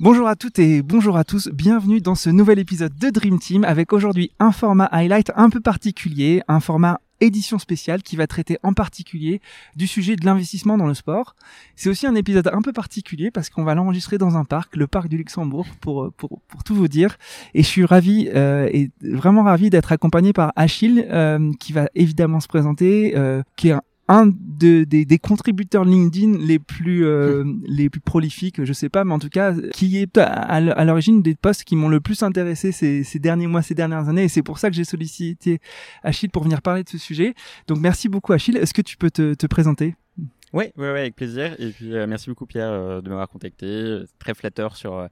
Bonjour à toutes et bonjour à tous, bienvenue dans ce nouvel épisode de Dream Team avec aujourd'hui un format highlight un peu particulier, un format édition spéciale qui va traiter en particulier du sujet de l'investissement dans le sport. C'est aussi un épisode un peu particulier parce qu'on va l'enregistrer dans un parc, le parc du Luxembourg, pour, pour, pour tout vous dire. Et je suis ravi euh, et vraiment ravi d'être accompagné par Achille euh, qui va évidemment se présenter, euh, qui est un un de, des, des, contributeurs LinkedIn les plus euh, les plus prolifiques, je sais pas, mais en tout cas qui est à, l'origine des posts qui m'ont le plus intéressé ces, ces, derniers mois, ces dernières années, et c'est pour ça que j'ai sollicité Achille pour venir parler de ce sujet. Donc merci beaucoup Achille. Est-ce que tu peux te, te présenter? Oui, ouais, ouais, avec plaisir. Et puis euh, merci beaucoup Pierre euh, de m'avoir contacté. Très flatteur sur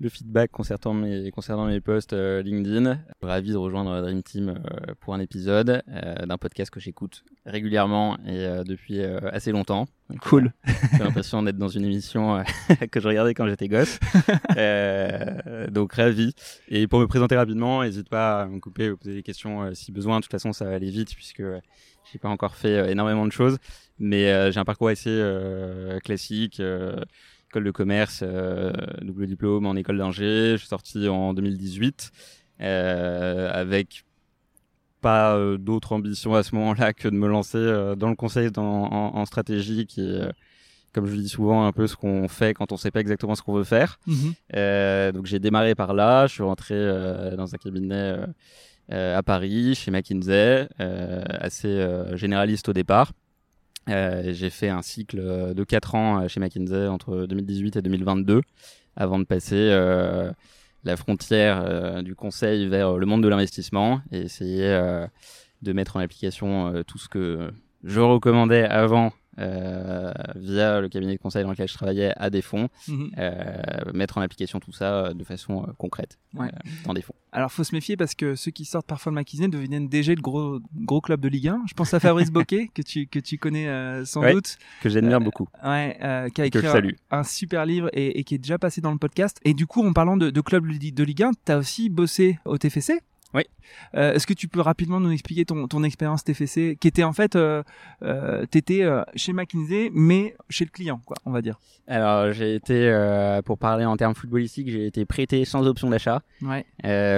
le feedback concernant mes, concernant mes posts euh, LinkedIn. Ravi de rejoindre Dream Team euh, pour un épisode euh, d'un podcast que j'écoute régulièrement et depuis assez longtemps. cool. J'ai l'impression d'être dans une émission que je regardais quand j'étais gosse. donc ravi. Et pour me présenter rapidement, n'hésite pas à me couper ou poser des questions si besoin. De toute façon, ça va aller vite puisque j'ai pas encore fait énormément de choses, mais j'ai un parcours assez classique école de commerce, euh, double diplôme en école d'ingé. Je suis sorti en 2018 euh, avec pas euh, d'autre ambition à ce moment-là que de me lancer dans le conseil en, stratégie qui est comme je le dis souvent, un peu ce qu'on fait quand on sait pas exactement ce qu'on veut faire. Mhm. donc j'ai démarré par là, je suis rentré dans un cabinet à Paris, chez McKinsey, assez généraliste au départ. Euh, j'ai fait un cycle euh, de 4 ans euh, chez McKinsey entre 2018 et 2022 avant de passer la frontière du conseil vers le monde de l'investissement et essayer de mettre en application tout ce que je recommandais avant euh, via le cabinet de conseil dans lequel je travaillais à des fonds, mhm. euh, mettre en application tout ça euh, de façon concrète dans des fonds. Alors faut se méfier parce que ceux qui sortent parfois de McKinsey deviennent déjà le gros gros club de Ligue 1. Je pense à Fabrice Boquet que tu que tu connais sans doute, que j'admire beaucoup. Ouais, qui a écrit un, super livre et, qui est déjà passé dans le podcast. Et du coup, en parlant de, de club de Ligue 1, tu as aussi bossé au TFC oui. Euh, Est-ce que tu peux rapidement nous expliquer ton, ton expérience TFC, qui était en fait, euh, euh, t'étais euh, chez McKinsey, mais chez le client, quoi, on va dire. Alors j'ai été, pour parler en termes footballistiques, j'ai été prêté sans option d'achat ouais.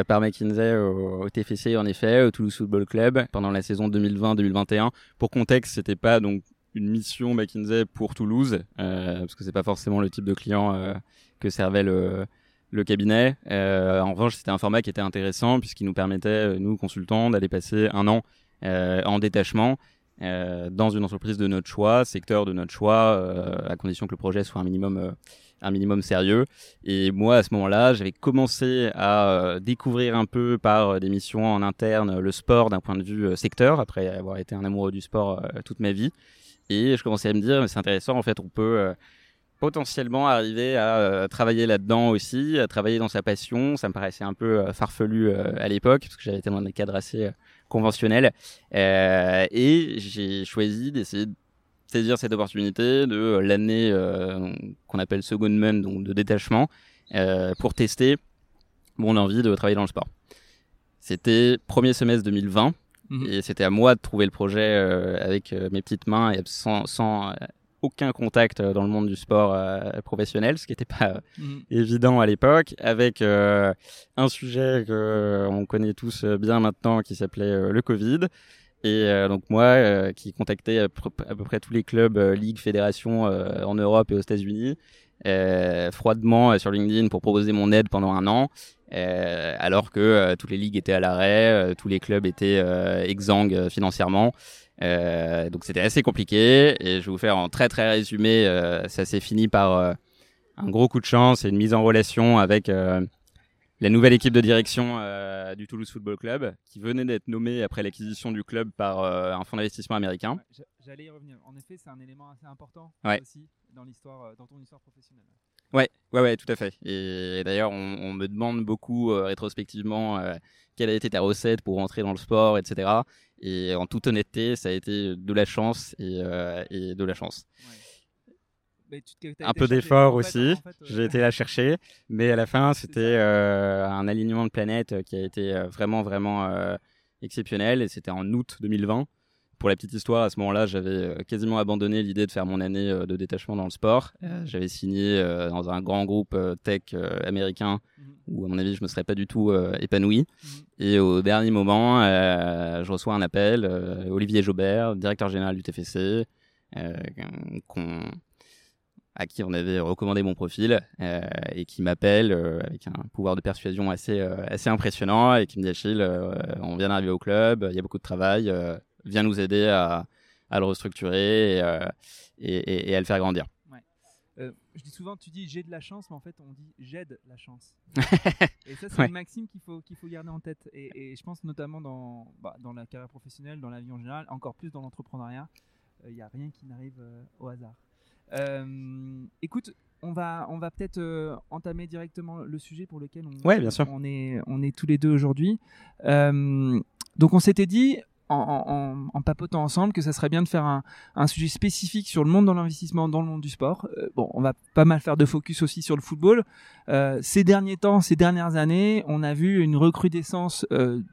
par McKinsey au, TFC, en effet, au Toulouse Football Club, pendant la saison 2020-2021. Pour contexte, c'était pas donc une mission McKinsey pour Toulouse, parce que c'est pas forcément le type de client que servait le le cabinet. Euh, en revanche, c'était un format qui était intéressant puisqu'il nous permettait, euh, nous consultants, d'aller passer un an euh, en détachement dans une entreprise de notre choix, secteur de notre choix, à condition que le projet soit un minimum un minimum sérieux. Et moi, à ce moment-là, j'avais commencé à découvrir un peu par des missions en interne le sport d'un point de vue secteur, après avoir été un amoureux du sport toute ma vie. Et je commençais à me dire, c'est intéressant, en fait, on peut potentiellement arriver à euh, travailler là-dedans aussi, à travailler dans sa passion. Ça me paraissait un peu euh, farfelu euh, à l'époque, parce que j'avais été dans des cadres assez conventionnels. et j'ai choisi d'essayer de saisir cette opportunité de l'année qu'on appelle second month, donc de détachement, pour tester mon envie de travailler dans le sport. C'était premier semestre 2020. Mhm. Et c'était à moi de trouver le projet avec mes petites mains et sans, sans aucun contact euh, dans le monde du sport euh, professionnel, ce qui n'était pas euh, mhm. évident à l'époque, avec un sujet que on connaît tous bien maintenant qui s'appelait le Covid. Et donc moi, qui contactais à peu, près tous les clubs, ligues, fédérations en Europe et aux États-Unis, froidement sur LinkedIn pour proposer mon aide pendant un an, alors que toutes les ligues étaient à l'arrêt, tous les clubs étaient exsangues financièrement. Euh, donc c'était assez compliqué et je vais vous faire en très très résumé. Euh, ça s'est fini par euh, un gros coup de chance et une mise en relation avec la nouvelle équipe de direction du Toulouse Football Club qui venait d'être nommée après l'acquisition du club par un fonds d'investissement américain. J'allais y revenir. En effet, c'est un élément assez important aussi dans l'histoire, dans ton histoire professionnelle. Ouais, ouais, ouais, tout à fait. Et, d'ailleurs, on, me demande beaucoup rétrospectivement quelle a été ta recette pour rentrer dans le sport, etc. Et en toute honnêteté, ça a été de la chance et, euh, et de la chance. un peu d'effort aussi. J'ai été la chercher, mais à la fin, c'était euh, un alignement de planètes qui a été euh, vraiment, vraiment exceptionnel. Et c'était en août 2020 pour la petite histoire, à ce moment-là, j'avais quasiment abandonné l'idée de faire mon année de détachement dans le sport. j'avais signé dans un grand groupe tech américain mhm. où, à mon avis, je me serais pas du tout épanoui. Mhm. Et au dernier moment, je reçois un appel, Olivier Jobert, directeur général du TFC, qu'on à qui on avait recommandé mon profil euh, et qui m'appelle euh, avec un pouvoir de persuasion assez euh, assez impressionnant et qui me dit Achille, on vient d'arriver au club, il y a beaucoup de travail, viens nous aider à, à le restructurer et, et, et, à le faire grandir. je dis souvent, tu dis j'ai de la chance, mais en fait on dit j'aide la chance. et ça, c'est une maxime qu'il faut, qu'il faut garder en tête. Et, je pense notamment dans, bah, dans la carrière professionnelle, dans la vie en général, encore plus dans l'entrepreneuriat, il n'y a rien qui n'arrive au hasard. Euh, écoute, on va, on va peut-être euh, entamer directement le sujet pour lequel on, ouais, bien sûr. on, est, on est tous les deux aujourd'hui. Euh, donc on s'était dit, en, en, papotant ensemble, que ça serait bien de faire un, un sujet spécifique sur le monde de l'investissement dans le monde du sport. bon, on va pas mal faire de focus aussi sur le football. ces derniers temps, ces dernières années, on a vu une recrudescence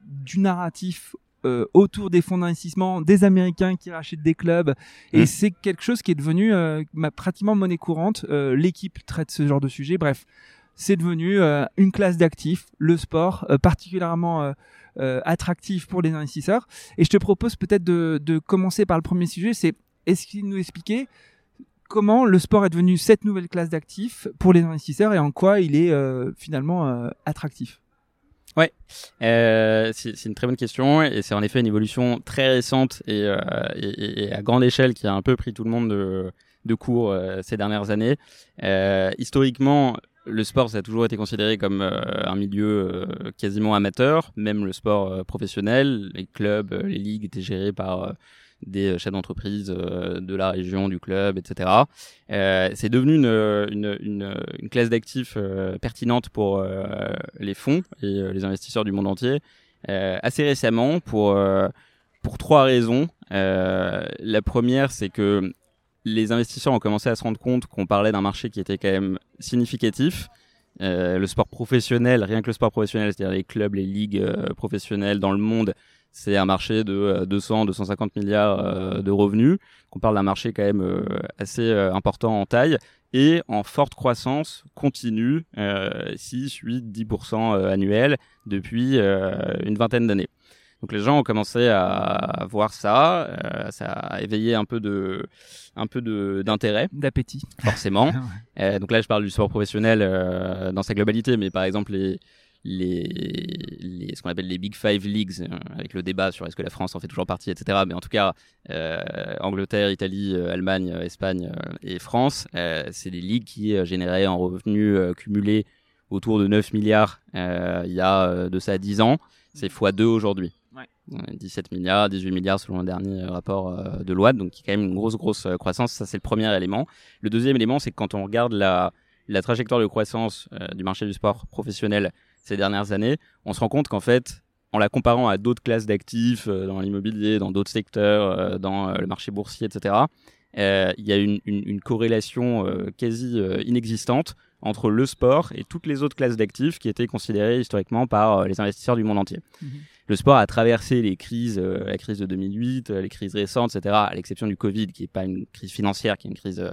du narratif euh, autour des fonds d'investissement, des Américains qui rachètent des clubs, et mmh. c'est quelque chose qui est devenu euh, pratiquement monnaie courante. Euh, l'équipe traite ce genre de sujet. Bref, c'est devenu une classe d'actifs, le sport, particulièrement attractif pour les investisseurs. Et je te propose peut-être de, commencer par le premier sujet, c'est est-ce qu'il nous expliquer comment le sport est devenu cette nouvelle classe d'actifs pour les investisseurs et en quoi il est finalement attractif? Ouais, euh, c'est une très bonne question et c'est en effet une évolution très récente et, euh, à grande échelle qui a un peu pris tout le monde de, de court euh, ces dernières années. Euh, historiquement, le sport ça a toujours été considéré comme euh, un milieu quasiment amateur, même le sport professionnel, les clubs, les ligues étaient gérés par des euh, chefs d'entreprise euh, de la région, du club, etc. Euh, c'est devenu une, classe d'actifs pertinente pour les fonds et les investisseurs du monde entier assez récemment pour trois raisons. la première, c'est que les investisseurs ont commencé à se rendre compte qu'on parlait d'un marché qui était quand même significatif. Euh, le sport professionnel, rien que le sport professionnel, c'est-à-dire les clubs, les ligues professionnelles dans le monde, c'est un marché de 200, euh, 250 milliards euh, de revenus. On parle d'un marché quand même euh, assez important en taille et en forte croissance continue, 6, 8, 10% annuel depuis une vingtaine d'années. Donc les gens ont commencé à voir ça, ça a éveillé un peu de, un peu de d'intérêt, d'appétit, forcément. donc là, je parle du sport professionnel dans sa globalité, mais par exemple les les, les, ce qu'on appelle les Big Five Leagues, euh, avec le débat sur est-ce que la France en fait toujours partie, etc. Mais en tout cas, euh, Angleterre, Italie, euh, Allemagne, Espagne et France, c'est des ligues qui généraient en revenus cumulés autour de 9 milliards il y a de ça 10 ans. C'est x2 aujourd'hui. 17 milliards, 18 milliards selon le dernier rapport de loi, donc qui est quand même une grosse, grosse croissance. Ça, c'est le premier élément. Le deuxième élément, c'est que quand on regarde la, trajectoire de croissance du marché du sport professionnel ces dernières années, on se rend compte qu'en fait, en la comparant à d'autres classes d'actifs euh, dans l'immobilier, dans d'autres secteurs, euh, dans euh, le marché boursier, etc., il y a une, corrélation quasi inexistante entre le sport et toutes les autres classes d'actifs qui étaient considérées historiquement par les investisseurs du monde entier. Mhm. Le sport a traversé les crises, la crise de 2008, les crises récentes, etc., à l'exception du Covid, qui n'est pas une crise financière, qui est une crise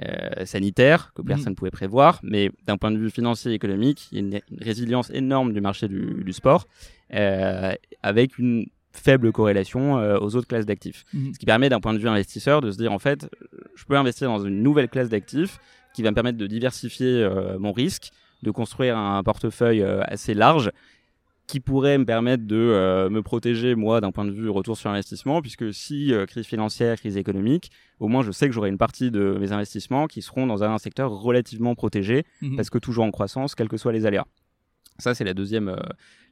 euh, sanitaire que personne ne pouvait prévoir, mais d'un point de vue financier et économique, il y a une, résilience énorme du marché du, du sport, euh, avec une faible corrélation euh, aux autres classes d'actifs. Mm. Ce qui permet d'un point de vue investisseur de se dire en fait, je peux investir dans une nouvelle classe d'actifs qui va me permettre de diversifier euh, mon risque, de construire un portefeuille assez large qui pourrait me permettre de euh, me protéger moi d'un point de vue retour sur investissement puisque si euh, crise financière, crise économique, au moins je sais que j'aurai une partie de mes investissements qui seront dans un secteur relativement protégé mhm. parce que toujours en croissance quels que soient les aléas. Ça c'est la deuxième euh,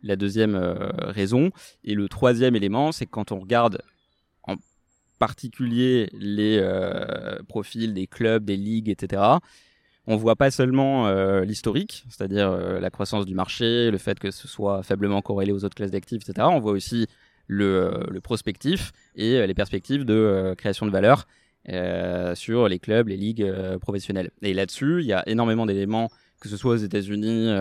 la deuxième raison et le troisième élément c'est que quand on regarde particulier les profils des clubs, des ligues, etc on voit pas seulement euh, l'historique, c'est-à-dire euh, la croissance du marché, le fait que ce soit faiblement corrélé aux autres classes d'actifs, etc. On voit aussi le, euh, prospectif et les perspectives de création de valeur sur les clubs, les ligues professionnelles. Et là-dessus, il y a énormément d'éléments, que ce soit aux États-Unis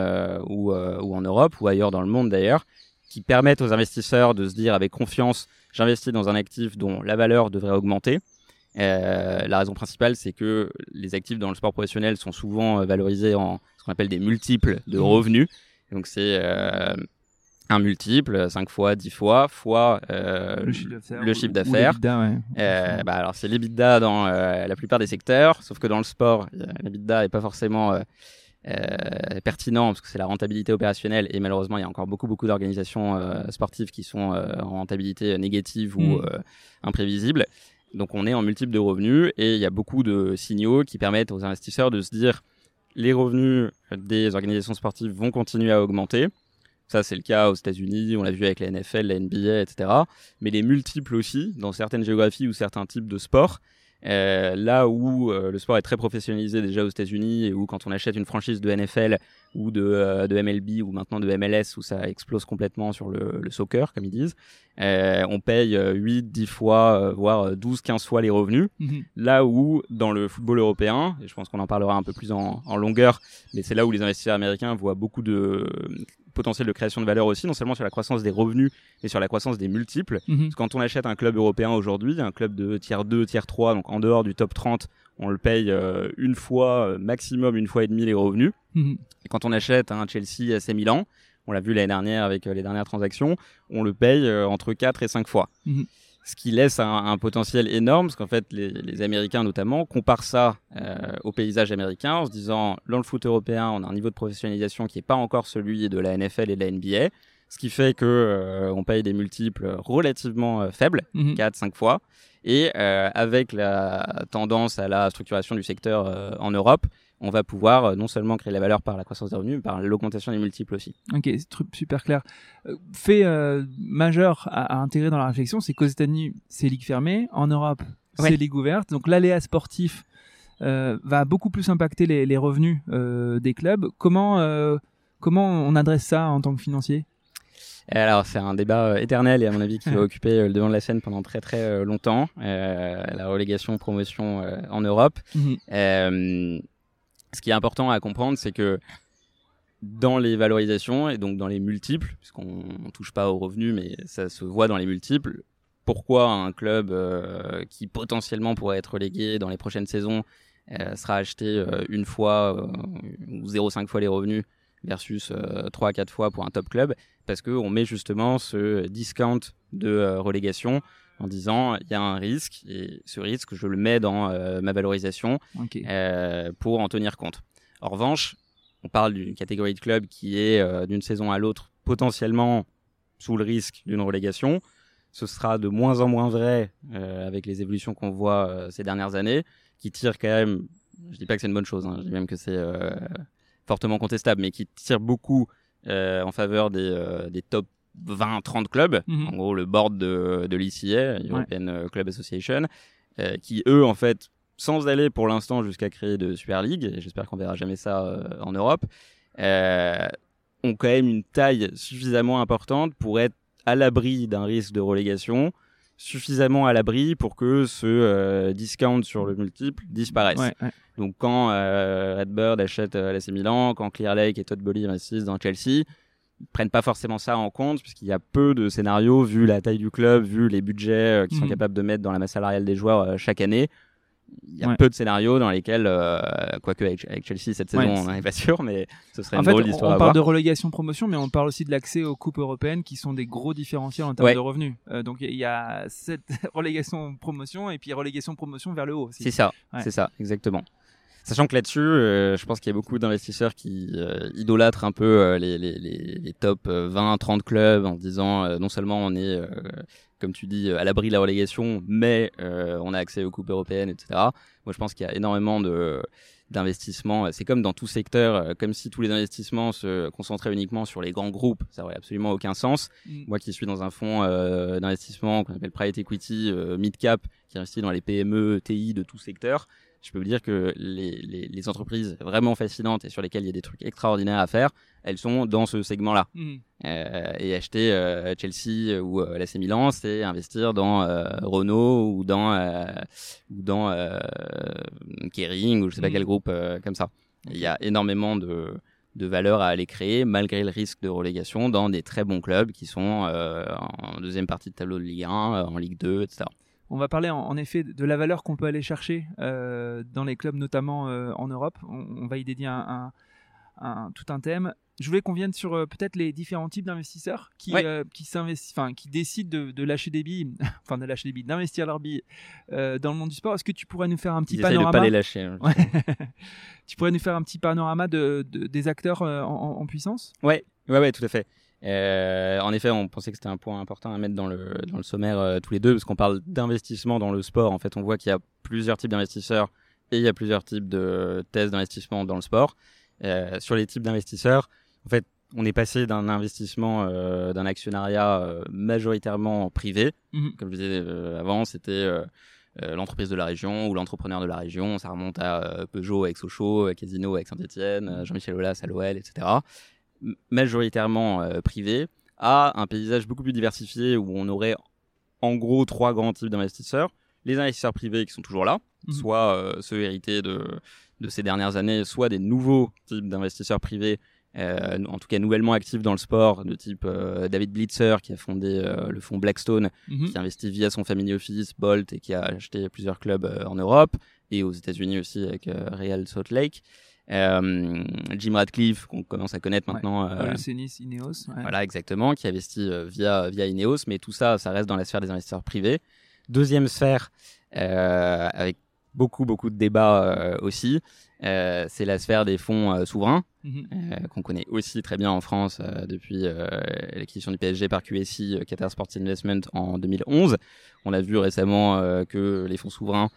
ou en Europe ou ailleurs dans le monde d'ailleurs, qui permettent aux investisseurs de se dire avec confiance, j'investis dans un actif dont la valeur devrait augmenter. Euh, la raison principale, c'est que les actifs dans le sport professionnel sont souvent euh, valorisés en ce qu'on appelle des multiples de mmh. revenus. Donc c'est euh, un multiple, 5 fois, 10 fois, fois euh, le chiffre d'affaires. Euh, bah, alors c'est l'EBITDA dans la plupart des secteurs, sauf que dans le sport, l'EBITDA n'est pas forcément pertinent parce que c'est la rentabilité opérationnelle et malheureusement il y a encore beaucoup beaucoup d'organisations sportives qui sont en rentabilité négative ou mm. imprévisible. Donc on est en multiple de revenus et il y a beaucoup de signaux qui permettent aux investisseurs de se dire les revenus des organisations sportives vont continuer à augmenter ça, c'est le cas aux États-Unis, on l'a vu avec la NFL, la NBA, etc. Mais les multiples aussi, dans certaines géographies ou certains types de sports. Euh, là où euh, le sport est très professionnalisé déjà aux États-Unis et où quand on achète une franchise de NFL ou de, euh, de MLB ou maintenant de MLS où ça explose complètement sur le, le soccer comme ils disent, on paye 8, 10 fois, voire 12, 15 fois les revenus. Mhm. Là où dans le football européen, et je pense qu'on en parlera un peu plus en, en longueur, mais c'est là où les investisseurs américains voient beaucoup de potentiel de création de valeur aussi, non seulement sur la croissance des revenus, mais sur la croissance des multiples. Mhm. quand on achète un club européen aujourd'hui, un club de tiers 2, tiers 3, donc en dehors du top 30, on le paye euh, une fois, euh, maximum une fois et demi les revenus. Mhm. Et quand on achète un Chelsea AC Milan, on l'a vu l'année dernière avec euh, les dernières transactions, on le paye entre 4 et 5 fois. Mhm ce qui laisse un, potentiel énorme, parce qu'en fait, les, Américains notamment comparent ça euh, au paysage américain en se disant, dans le foot européen, on a un niveau de professionnalisation qui n'est pas encore celui de la NFL et de la NBA, ce qui fait que euh, on paye des multiples relativement euh, faibles, 4-5 mhm. fois, et avec la tendance à la structuration du secteur en Europe, on va pouvoir euh, non seulement créer la valeur par la croissance des revenus, mais par l'augmentation des multiples aussi. Ok, c'est super clair. Euh, fait euh, majeur à, intégrer dans la réflexion, c'est qu'aux États-Unis, c'est ligue fermée, en Europe, c'est ligue ouverte. Donc l'aléa sportif va beaucoup plus impacter les, revenus des clubs. Comment, comment on adresse ça en tant que financier? Alors, c'est un débat éternel et à mon avis qui va occuper le devant de la scène pendant très très longtemps. la relégation promotion en Europe. Mhm ce qui est important à comprendre, c'est que dans les valorisations et donc dans les multiples, puisqu'on ne touche pas aux revenus, mais ça se voit dans les multiples, pourquoi un club euh, qui potentiellement pourrait être relégué dans les prochaines saisons euh, sera acheté euh, une fois ou 0,5 fois les revenus versus 3 à 4 fois pour un top club, parce qu'on met justement ce discount de relégation en disant il y a un risque et ce risque je le mets dans euh, ma valorisation euh, pour en tenir compte. En revanche, on parle d'une catégorie de clubs qui est euh, d'une saison à l'autre potentiellement sous le risque d'une relégation. Ce sera de moins en moins vrai avec les évolutions qu'on voit ces dernières années, qui tirent quand même, je dis pas que c'est une bonne chose, hein, je dis même que c'est fortement contestable, mais qui tirent beaucoup en faveur des, des top 20-30 clubs, mhm. en gros le board de, de l'ECA, European euh, Club Association, euh, qui eux, en fait, sans aller pour l'instant jusqu'à créer de Super League, et j'espère qu'on verra jamais ça euh, en Europe, ont quand même une taille suffisamment importante pour être à l'abri d'un risque de relégation, suffisamment à l'abri pour que ce discount sur le multiple disparaisse. Donc quand Redbird achète l'AC Milan, quand Clear Lake et Todd Bowley investissent dans Chelsea, prennent pas forcément ça en compte puisqu'il y a peu de scénarios vu la taille du club, vu les budgets euh, qu'ils sont mhm. capables de mettre dans la masse salariale des joueurs euh, chaque année. Il y a peu de scénarios dans lesquels, euh, quoique avec, Chelsea cette saison, on n'est pas sûr, mais ce serait une drôle d'histoire. On, parle de relégation-promotion, mais on parle aussi de l'accès aux coupes européennes qui sont des gros différentiels en termes de revenus. donc il y a cette relégation-promotion et puis relégation-promotion vers le haut. C'est ça, c'est ça, exactement. Sachant que là-dessus, euh, je pense qu'il y a beaucoup d'investisseurs qui euh, idolâtrent un peu euh, les, les, les, top 20, 30 clubs en disant non seulement on est, comme tu dis, à l'abri de la relégation, mais on a accès aux coupes européennes, etc. Moi, je pense qu'il y a énormément de d'investissements. C'est comme dans tout secteur, comme si tous les investissements se concentraient uniquement sur les grands groupes. Ça n'aurait absolument aucun sens. Mm. Moi qui suis dans un fonds d'investissement qu'on appelle Private Equity Mid Cap, qui investit dans les PME, TI de tout secteur, je peux vous dire que les, les, les, entreprises vraiment fascinantes et sur lesquelles il y a des trucs extraordinaires à faire, elles sont dans ce segment-là. Mmh. Euh, et acheter euh, Chelsea ou euh, l'AC Milan, c'est investir dans euh, Renault ou dans ou dans Kering ou je sais pas mmh. quel groupe comme ça. Il y a énormément de de valeur à aller créer malgré le risque de relégation dans des très bons clubs qui sont en deuxième partie de tableau de Ligue 1, en Ligue 2, etc. On va parler en, effet de la valeur qu'on peut aller chercher dans les clubs, notamment en Europe. On, va y dédier un, tout un thème je voulais qu'on vienne sur euh, peut-être les différents types d'investisseurs qui, euh, qui, décident de, lâcher des billes, enfin de lâcher des billes, d'investir leurs billes euh, dans le monde du sport. Est-ce que tu pourrais nous faire un petit panorama de pas les lâcher. Hein, tu pourrais nous faire un petit panorama de, des acteurs en, puissance? Ouais, ouais, ouais, tout à fait. En effet, on pensait que c'était un point important à mettre dans le, dans le sommaire tous les deux, parce qu'on parle d'investissement dans le sport. En fait, on voit qu'il y a plusieurs types d'investisseurs et il y a plusieurs types de thèses d'investissement dans le sport. sur les types d'investisseurs, en fait, on est passé d'un investissement, euh, d'un actionnariat euh, majoritairement privé. Mhm. Comme je disais euh, avant, c'était l'entreprise de la région ou l'entrepreneur de la région. Ça remonte à Peugeot avec Sochaux, Casino avec Saint-Etienne, Jean-Michel Aulas à l'OL, etc. majoritairement privé, à un paysage beaucoup plus diversifié où on aurait en gros trois grands types d'investisseurs. Les investisseurs privés qui sont toujours là, mhm. soit ceux hérités de, de ces dernières années, soit des nouveaux types d'investisseurs privés euh, en tout cas nouvellement actif dans le sport, de type euh, David Blitzer qui a fondé euh, le fonds Blackstone, mhm. qui investit via son family office, Bolt, et qui a acheté plusieurs clubs en Europe et aux États-Unis aussi avec Real Salt Lake. Jim Radcliffe, qu'on commence à connaître maintenant. Ouais. Ineos. Voilà, exactement, qui investit via, via Ineos, mais tout ça, ça reste dans la sphère des investisseurs privés. Deuxième sphère, avec beaucoup, beaucoup de débats aussi, euh, c'est la sphère des fonds euh, souverains, mhm. euh, qu'on connaît aussi très bien en France depuis l'acquisition du PSG par QSI, Qatar Sports Investment, en 2011. On a vu récemment que les fonds souverains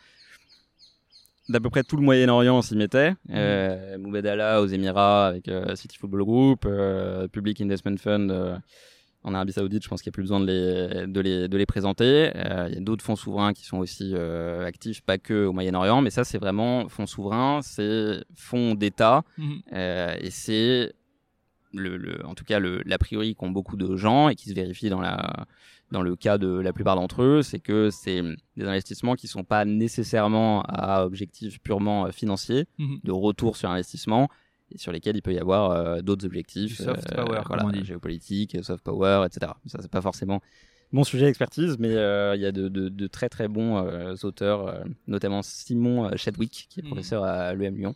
d'à peu près tout le Moyen-Orient s'y mettait. Mmh. Moubedala aux Émirats avec City Football Group, Public Investment Fund en Arabie Saoudite, je pense qu'il n'y a plus besoin de les, de les, de les présenter. Euh, il y a d'autres fonds souverains qui sont aussi euh, actifs, pas que au Moyen-Orient, mais ça, c'est vraiment fonds souverains, c'est fonds d'État, mhm. euh, et c'est le, le, en tout cas l'a priori qu'ont beaucoup de gens et qui se vérifie dans la dans le cas de la plupart d'entre eux, c'est que c'est des investissements qui sont pas nécessairement à objectif purement financier, mhm. de retour sur investissement, sur lesquels il peut y avoir euh, d'autres objectifs, soft power, euh, voilà, géopolitique, soft power, etc. Ça c'est pas forcément mon sujet d'expertise, mais euh, il y a de, très très bons auteurs, notamment Simon Chadwick, qui est mm. professeur à l'EM Lyon,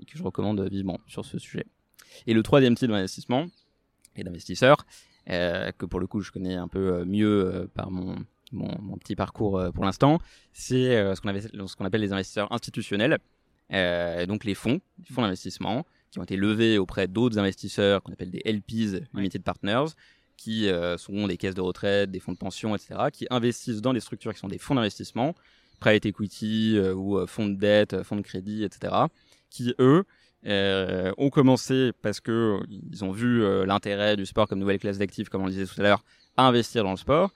et que je recommande vivement sur ce sujet. Et le troisième type d'investissement et d'investisseur, que pour le coup je connais un peu mieux par mon, mon, petit parcours pour l'instant, c'est ce qu'on ce qu'on appelle les investisseurs institutionnels. donc les fonds, les fonds d'investissement, qui ont été levés auprès d'autres investisseurs qu'on appelle des LPs, Limited Partners, qui euh, sont des caisses de retraite, des fonds de pension, etc., qui investissent dans des structures qui sont des fonds d'investissement, private equity euh, ou euh, fonds de dette, fonds de crédit, etc., qui eux ont commencé parce que ils ont vu l'intérêt du sport comme nouvelle classe d'actifs, comme on le disait tout à l'heure, à investir dans le sport.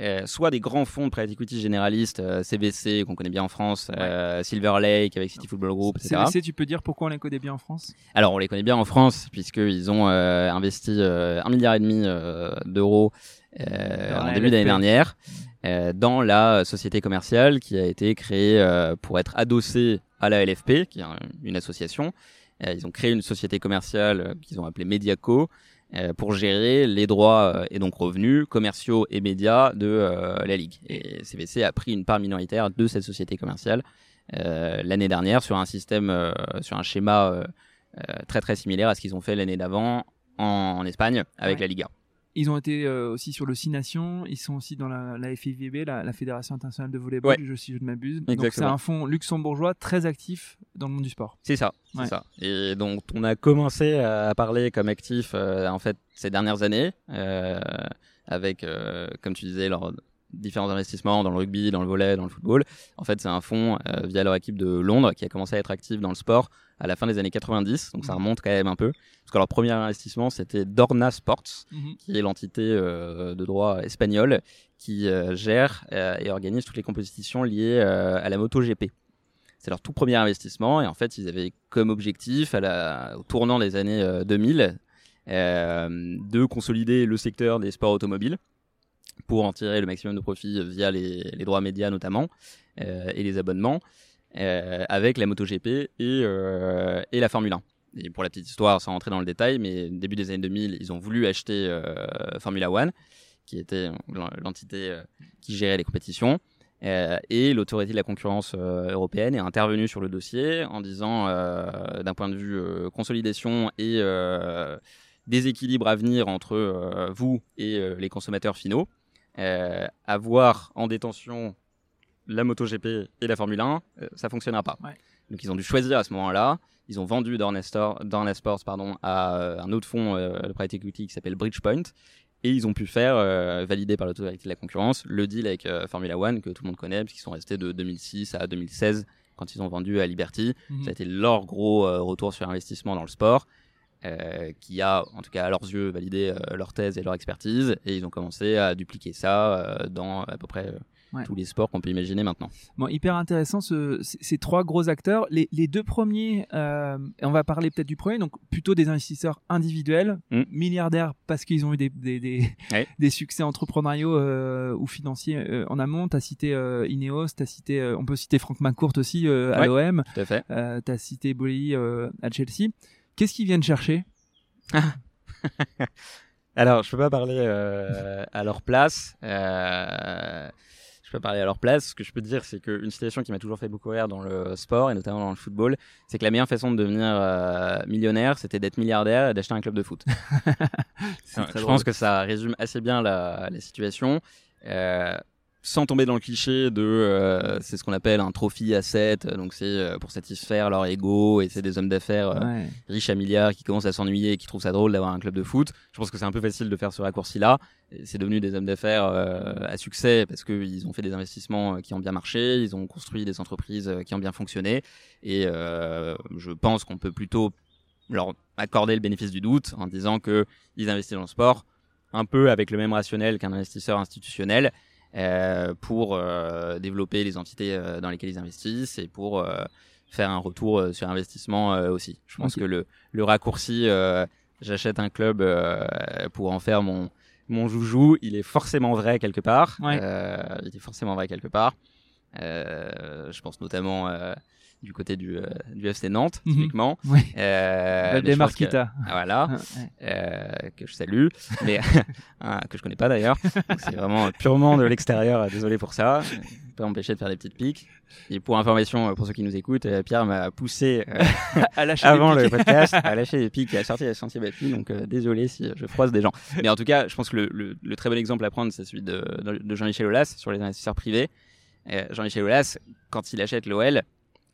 Euh, soit des grands fonds de private equity généralistes, CVC euh, qu'on connaît bien en France, euh, Silver Lake avec City Football Group, etc. CVC, tu peux dire pourquoi on les connaît bien en France? Alors on les connaît bien en France puisqu'ils ont investi un milliard et demi d'euros en début d'année dernière dans la société commerciale qui a été créée pour être adossée à la LFP, qui est une association. ils ont créé une société commerciale qu'ils ont appelée Mediaco euh, pour gérer les droits euh, et donc revenus commerciaux et médias de euh, la Ligue. Et CVC a pris une part minoritaire de cette société commerciale l'année dernière sur un système, sur un schéma très très similaire à ce qu'ils ont fait l'année d'avant en, Espagne avec la Liga. Ils ont été euh, aussi sur le Six Nations, ils sont aussi dans la, la FIVB, la, Fédération internationale de volleyball, je, si je ne m'abuse. Donc c'est un fonds luxembourgeois très actif dans le monde du sport. C'est ça, c'est ça. Et donc on a commencé à parler comme actif euh, en fait ces dernières années, euh, avec, comme tu disais, leurs différents investissements dans le rugby, dans le volley, dans le football. En fait, c'est un fonds via leur équipe de Londres qui a commencé à être actif dans le sport à la fin des années 90, donc ça mhm. remonte quand même un peu. Parce que leur premier investissement, c'était Dorna Sports, mhm. qui est l'entité euh, de droit espagnole qui euh, gère euh, et organise toutes les compétitions liées à la MotoGP. C'est leur tout premier investissement et en fait, ils avaient comme objectif, à la, au tournant des années 2000, de consolider le secteur des sports automobiles pour en tirer le maximum de profit via les, les droits médias notamment et les abonnements. Euh, avec la MotoGP et, euh, la Formule 1. et pour la petite histoire, sans rentrer dans le détail, mais début des années 2000, ils ont voulu acheter Formula One, qui était l'entité qui gérait les compétitions. et l'autorité de la concurrence européenne est intervenue sur le dossier en disant, d'un point de vue consolidation et déséquilibre à venir entre vous et les consommateurs finaux, avoir en détention la MotoGP et la Formule 1, euh, ça fonctionnera pas. Donc ils ont dû choisir à ce moment-là. Ils ont vendu Dorna Sports pardon, à euh, un autre fonds euh, de private equity qui s'appelle Bridgepoint. Et ils ont pu faire, valider par l'autorité de la concurrence, le deal avec Formula One que tout le monde connaît, puisqu'ils sont restés de 2006 à 2016 quand ils ont vendu à Liberty. Mhm. Ça a été leur gros retour sur investissement dans le sport. qui a, en tout cas à leurs yeux, validé leur thèse et leur expertise, et ils ont commencé à dupliquer ça dans à peu près tous les sports qu'on peut imaginer maintenant. Bon, hyper intéressant ce, ces trois gros acteurs. Les, les deux premiers, euh, on va parler peut-être du premier, donc plutôt des investisseurs individuels, mm. milliardaires parce qu'ils ont eu des, des, des, des succès entrepreneuriaux euh, ou financiers euh, en amont. Tu as cité Ineos, as cité, on peut citer Franck McCourt aussi à l'OM, tu as cité Bolli à Chelsea. Qu'est-ce qu'ils viennent chercher? Alors, je peux pas parler à leur place. Euh, parler à leur place. Ce que je peux dire, c'est qu'une situation qui m'a toujours fait beaucoup rire dans le sport et notamment dans le football, c'est que la meilleure façon de devenir euh, millionnaire, c'était d'être milliardaire et d'acheter un club de foot. je pense que ça résume assez bien la, la situation. Euh, sans tomber dans le cliché de euh, c'est ce qu'on appelle un trophy asset donc c'est euh, pour satisfaire leur ego et c'est des hommes d'affaires euh, riches à milliards qui commencent à s'ennuyer et qui trouvent ça drôle d'avoir un club de foot. Je pense que c'est un peu facile de faire ce raccourci là c'est devenu des hommes d'affaires à succès parce qu'ils ont fait des investissements qui ont bien marché ils ont construit des entreprises qui ont bien fonctionné et je pense qu'on peut plutôt leur accorder le bénéfice du doute en disant que ils investissent dans le sport un peu avec le même rationnel qu'un investisseur institutionnel euh, pour euh, développer les entités euh, dans lesquelles ils investissent et pour faire un retour sur investissement aussi. Je pense que le, le raccourci, j'achète un club pour en faire mon, mon joujou, il est forcément vrai quelque part. il est forcément vrai quelque part. je pense notamment du côté du, euh, du FC Nantes, mhm. typiquement. Oui. Euh, que, voilà, euh, que je salue, mais hein, que je connais pas d'ailleurs. C'est vraiment purement de l'extérieur. Désolé pour ça. Pas empêcher de faire des petites piques. Et pour information, euh, pour ceux qui nous écoutent, euh, Pierre m'a poussé à lâcher avant le podcast à lâcher des piques et à sortir des sentiers battus. Donc désolé si je froisse des gens. Mais en tout cas, je pense que le, le, très bon exemple à prendre, c'est celui de, de Jean-Michel Aulas sur les investisseurs privés. Jean-Michel Aulas, quand il achète l'OL,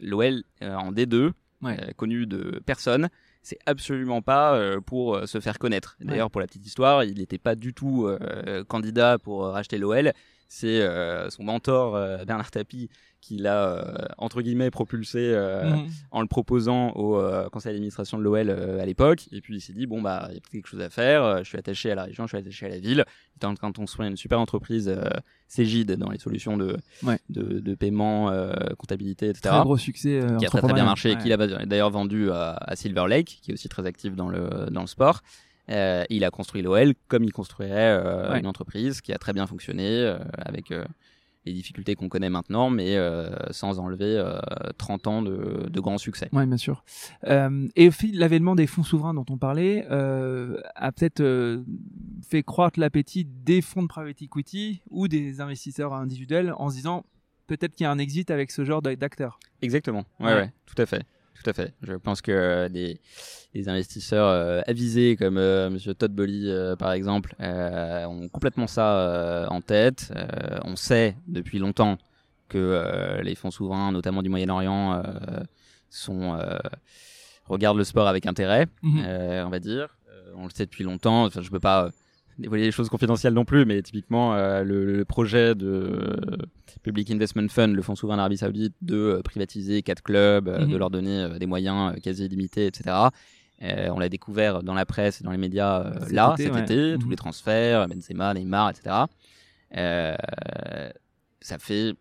l'OL euh, en D2, euh, connu de personne, c'est absolument pas euh, pour se faire connaître. D'ailleurs, pour la petite histoire, il n'était pas du tout candidat pour racheter l'OL. C'est son mentor Bernard Tapie qui l'a euh, entre guillemets propulsé euh, mhm. en le proposant au euh, conseil d'administration de l'OL à l'époque. Et puis il s'est dit bon bah il y a peut-être quelque chose à faire je suis attaché à la région je suis attaché à la ville. Il était en train de construire une super entreprise Cégide dans les solutions de de, de, paiement comptabilité etc très gros succès qui a très très bien marché et qu'il a d'ailleurs vendu à, à, Silver Lake qui est aussi très actif dans le dans le sport il a construit l'OL comme il construirait une entreprise qui a très bien fonctionné avec les difficultés qu'on connaît maintenant, mais euh, sans enlever 30 euh, ans de, de grands succès. Oui, bien sûr. Euh, et l'avènement des fonds souverains dont on parlait a peut-être fait croître l'appétit des fonds de private equity ou des investisseurs individuels en se disant peut-être qu'il y a un exit avec ce genre d'acteurs. Exactement, ouais, ouais, tout à fait. Tout à fait. Je pense que euh, des, des, investisseurs euh, avisés comme euh, Monsieur Todd Bolly, par exemple, ont complètement ça en tête. on sait depuis longtemps que les fonds souverains, notamment du Moyen-Orient, sont regardent le sport avec intérêt, mhm. on va dire. on le sait depuis longtemps. Enfin, je peux pas dévoiler les choses confidentielles non plus, mais typiquement le, le, projet de Public Investment Fund, le fonds souverain d'Arabie Saoudite, de euh, privatiser quatre clubs, euh, de mhm. leur donner euh, des moyens quasi illimités, etc. on l'a découvert dans la presse et dans les médias là, cet été, tous mhm. les transferts, Benzema, Neymar, etc. ça fait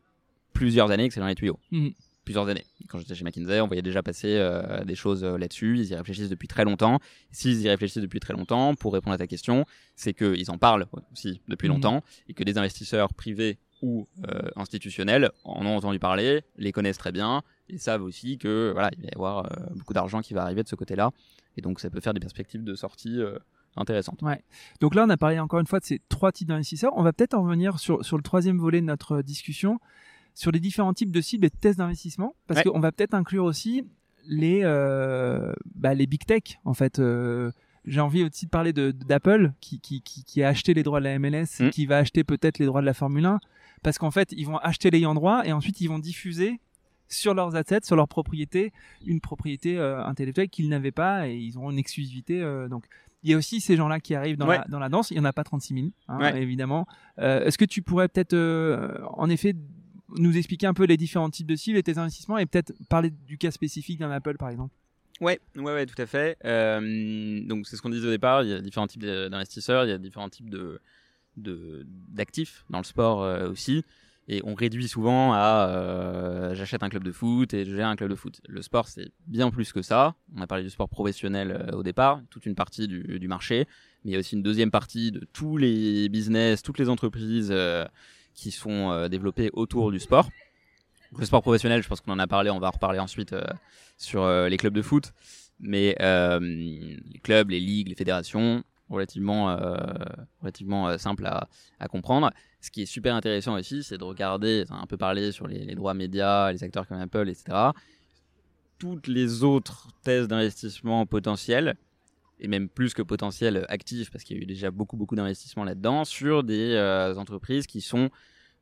plusieurs années que c'est dans les tuyaux. Mhm. Plusieurs années. Quand j'étais chez McKinsey, on voyait déjà passer des choses là-dessus. Ils y réfléchissent depuis très longtemps. S'ils y réfléchissent depuis très longtemps, pour répondre à ta question, c'est qu'ils en parlent aussi depuis longtemps et que des investisseurs privés ou euh, institutionnels en ont entendu parler, les connaissent très bien et savent aussi que voilà, il va y avoir euh, beaucoup d'argent qui va arriver de ce côté-là. Et donc, ça peut faire des perspectives de sortie euh, intéressantes. Ouais. Donc là, on a parlé encore une fois de ces trois types d'investisseurs. On va peut-être en revenir sur, sur le troisième volet de notre discussion, sur les différents types de cibles et de tests d'investissement, parce Ouais. qu'on va peut-être inclure aussi les, euh, bah, les big tech, en fait. Euh, j'ai envie aussi de parler de- d'Apple, qui, qui, qui, qui a acheté les droits de la MLS, Mm. qui va acheter peut-être les droits de la Formule 1, parce qu'en fait, ils vont acheter l'ayant droit et ensuite ils vont diffuser sur leurs assets, sur leurs propriétés, une propriété euh, intellectuelle qu'ils n'avaient pas et ils auront une exclusivité. euh, donc, il y a aussi ces gens-là qui arrivent dans, Ouais. la, dans la danse. Il n'y en a pas 36 000, hein, Ouais. évidemment. Euh, Est-ce que tu pourrais peut-être, en effet, nous expliquer un peu les différents types de cibles et tes investissements et peut-être parler du cas spécifique d'un Apple, par exemple Ouais, ouais, ouais, tout à fait. Euh, donc c'est ce qu'on disait au départ. Il y a différents types d'investisseurs, il y a différents types de d'actifs dans le sport euh, aussi. Et on réduit souvent à euh, j'achète un club de foot et gère un club de foot. Le sport, c'est bien plus que ça. On a parlé du sport professionnel au départ, toute une partie du, du marché. Mais il y a aussi une deuxième partie de tous les business, toutes les entreprises qui sont euh, développées autour du sport. Le sport professionnel, je pense qu'on en a parlé, on va reparler ensuite euh, sur euh, les clubs de foot. Mais les clubs, les ligues, les fédérations, relativement, euh, relativement simple à, comprendre. Ce qui est super intéressant aussi, c'est de regarder, un peu parlé sur les, les droits médias, les acteurs comme Apple, etc. Toutes les autres thèses d'investissement potentielles, et même plus que potentiels actifs, parce qu'il y a eu déjà beaucoup, beaucoup d'investissements là-dedans, sur des euh, entreprises qui sont,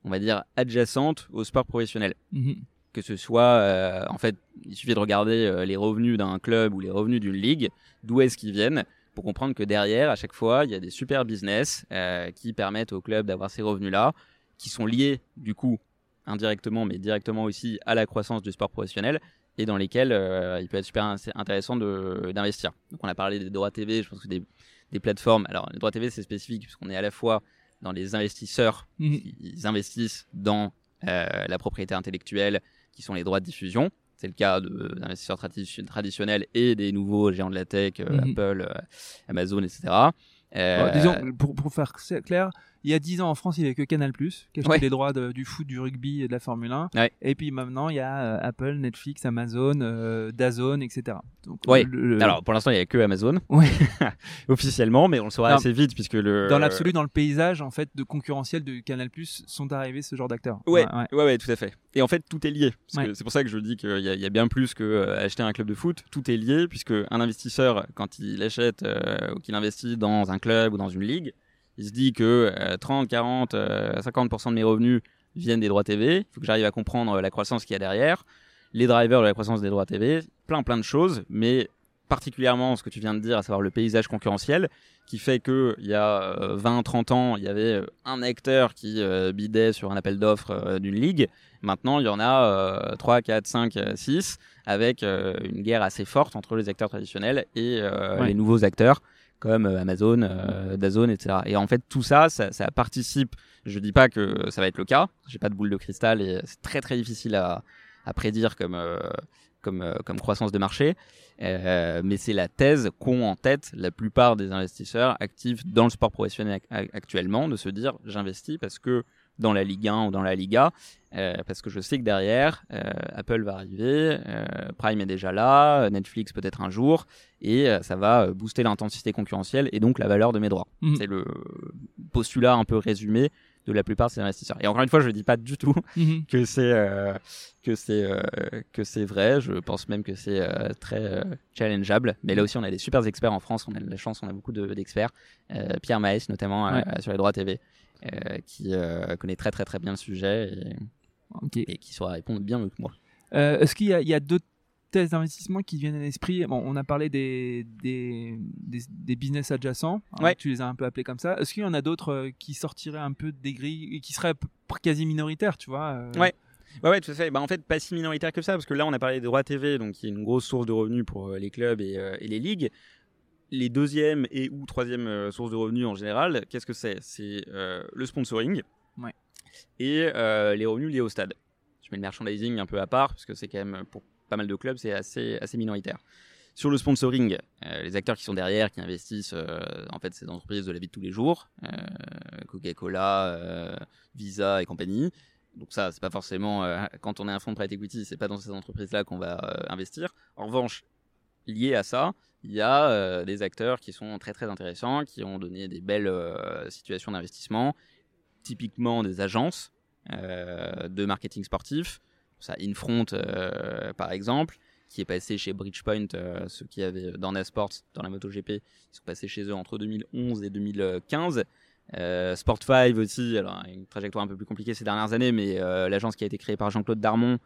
on va dire, adjacentes au sport professionnel Mhm. que ce soit, euh, en fait, il suffit de regarder euh, les revenus d'un club ou les revenus d'une ligue, d'où est-ce qu'ils viennent, pour comprendre que derrière, à chaque fois, il y a des super business euh, qui permettent au club d'avoir ces revenus-là, qui sont liés, du coup, indirectement, mais directement aussi à la croissance du sport professionnel, et dans lesquels euh, il peut être super in- intéressant d'investir. Donc on a parlé des droits TV, je pense que des, des plateformes, alors les droits TV c'est spécifique, puisqu'on est à la fois dans les investisseurs Mhm. ils investissent dans euh, la propriété intellectuelle qui sont les droits de diffusion. C'est le cas d'investisseurs tradi- traditionnels et des nouveaux géants de la tech, euh, Mhm. Apple, Amazon, etc. Bon, disons, pour, pour faire cl- clair, il y a 10 ans en France, il n'y avait que Canal+, qui achetait Ouais. les droits de- du foot, du rugby et de la Formule 1. Ouais. Et puis maintenant, il y a euh, Apple, Netflix, Amazon, euh, Dazn, etc. Donc, Ouais. le- le- Alors pour l'instant, il n'y a que Amazon officiellement, mais on le saura Non. assez vite puisque le dans l'absolu, dans le paysage en fait de concurrentiel de Canal+, sont arrivés ce genre d'acteurs. Ouais, ouais, ouais, tout à fait. Et en fait, tout est lié. C'est pour ça que je dis qu'il y, a- il y a bien plus que euh, acheter un club de foot. Tout est lié, puisque un investisseur, quand il achète euh, ou qu'il investit dans un club ou dans une ligue, il se dit que euh, 30, 40, euh, 50% de mes revenus viennent des droits TV. Il faut que j'arrive à comprendre la croissance qu'il y a derrière, les drivers de la croissance des droits TV, plein plein de choses, mais particulièrement ce que tu viens de dire, à savoir le paysage concurrentiel, qui fait que il y a euh, 20, 30 ans, il y avait euh, un acteur qui euh, bidait sur un appel d'offres euh, d'une ligue. Maintenant, il y en a euh, 3, 4, 5, 6, avec euh, une guerre assez forte entre les acteurs traditionnels et euh, Ouais. les nouveaux acteurs comme euh, Amazon, euh, Dazn, etc. Et en fait, tout ça, ça, ça participe. Je dis pas que ça va être le cas. J'ai pas de boule de cristal et c'est très très difficile à, à prédire comme euh, comme euh, comme croissance de marché. Mais c'est la thèse qu'ont en tête la plupart des investisseurs actifs dans le sport professionnel ac- actuellement, de se dire j'investis parce que dans la Ligue 1 ou dans la Liga, euh, parce que je sais que derrière, euh, Apple va arriver, euh, Prime est déjà là, Netflix peut-être un jour, et ça va booster l'intensité concurrentielle et donc la valeur de mes droits. Mhm. C'est le postulat un peu résumé de la plupart de ces investisseurs. Et encore une fois, je ne dis pas du tout Mhm. que c'est que c'est que c'est vrai. Je pense même que c'est très challengeable. Mais là aussi, on a des super experts en France. On a de la chance, on a beaucoup de- d'experts. Pierre Maes, notamment Ouais. sur les droits TV, qui euh, connaît très très très bien le sujet et, qui saura répondre bien mieux que moi. Euh, Est-ce qu'il y, a- il y a d'autres thèses d'investissement qui viennent à l'esprit? Bon, on a parlé des, des, des, des business adjacents. hein, Ouais. Tu les as un peu appelés comme ça. Est-ce qu'il y en a d'autres euh, qui sortiraient un peu des grilles et qui seraient quasi minoritaires, tu vois euh, Ouais. Ouais, ouais, tout à fait. Bah, en fait, pas si minoritaire que ça, parce que là, on a parlé des droits TV, donc qui est une grosse source de revenus pour euh, les clubs et, euh, et les ligues. Les deuxième et ou troisième euh, sources de revenus en général, qu'est-ce que c'est? C'est euh, le sponsoring Ouais. et euh, les revenus liés au stade. Je mets le merchandising un peu à part, parce que c'est quand même, pour pas mal de clubs, c'est assez, assez minoritaire. Sur le sponsoring, les acteurs qui sont derrière, qui investissent, en fait, des entreprises de la vie de tous les jours, Coca-Cola, Visa et compagnie. Donc ça, c'est pas forcément quand on est un fonds de private equity, c'est pas dans ces entreprises-là qu'on va investir. En revanche, lié à ça, il y a des acteurs qui sont très très intéressants, qui ont donné des belles situations d'investissement, typiquement des agences de marketing sportif, ça Infront par exemple, qui est passé chez Bridgepoint, euh, ceux qui avaient dans Sports, dans la MotoGP, ils sont passés chez eux entre 2011 et 2015. Euh, Sport 5 aussi, alors une trajectoire un peu plus compliquée ces dernières années, mais euh, l'agence qui a été créée par Jean-Claude Darmon,